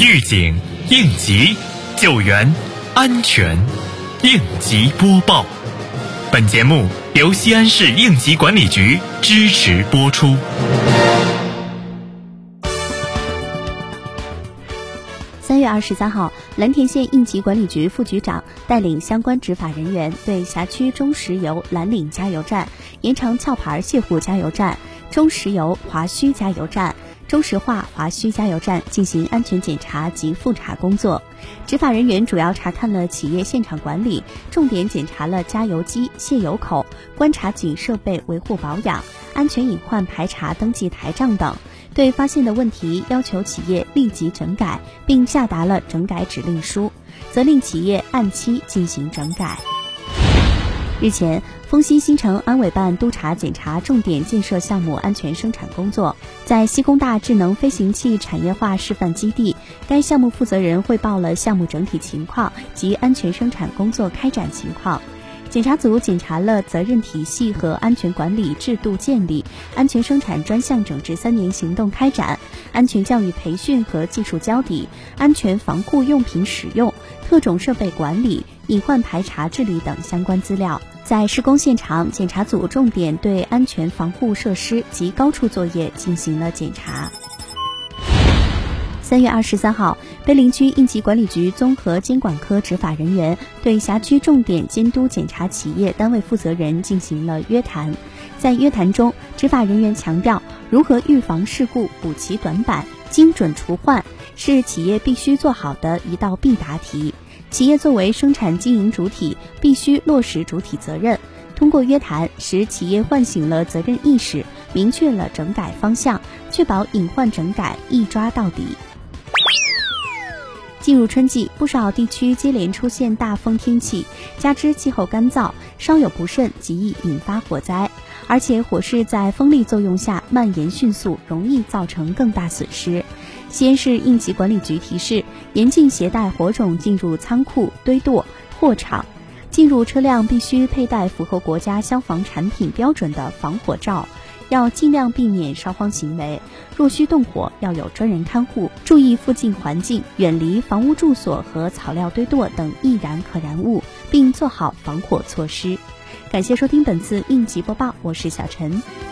预警、应急、救援、安全，应急播报。本节目由西安市应急管理局支持播出。三月二十三号，蓝田县应急管理局副局长带领相关执法人员对辖区中石油蓝岭加油站、延长壳牌卸湖加油站、中石油华胥加油站。中石化华胥加油站进行安全检查及复查工作，执法人员主要查看了企业现场管理，重点检查了加油机、泄油口、观察井设备维护保养、安全隐患排查登记台账等。对发现的问题，要求企业立即整改，并下达了整改指令书，责令企业按期进行整改。日前，丰西新城安委办督查检查重点建设项目安全生产工作，在西工大智能飞行器产业化示范基地，该项目负责人汇报了项目整体情况及安全生产工作开展情况。检查组检查了责任体系和安全管理制度建立、安全生产专项整治三年行动开展、安全教育培训和技术交底、安全防护用品使用、特种设备管理。隐患排查治理等相关资料，在施工现场，检查组重点对安全防护设施及高处作业进行了检查。三月二十三号，碑林区应急管理局综合监管科执法人员对辖区重点监督检查企业单位负责人进行了约谈。在约谈中，执法人员强调，如何预防事故、补齐短板、精准除患，是企业必须做好的一道必答题。企业作为生产经营主体，必须落实主体责任。通过约谈，使企业唤醒了责任意识，明确了整改方向，确保隐患整改一抓到底。进入春季，不少地区接连出现大风天气，加之气候干燥，稍有不慎极易引发火灾。而且火势在风力作用下蔓延迅速，容易造成更大损失。西安市应急管理局提示：严禁携带火种进入仓库、堆垛、货场。进入车辆必须佩戴符合国家消防产品标准的防火罩。要尽量避免烧荒行为。若需动火，要有专人看护，注意附近环境，远离房屋住所和草料堆垛等易燃可燃物，并做好防火措施。感谢收听本次应急播报，我是小陈。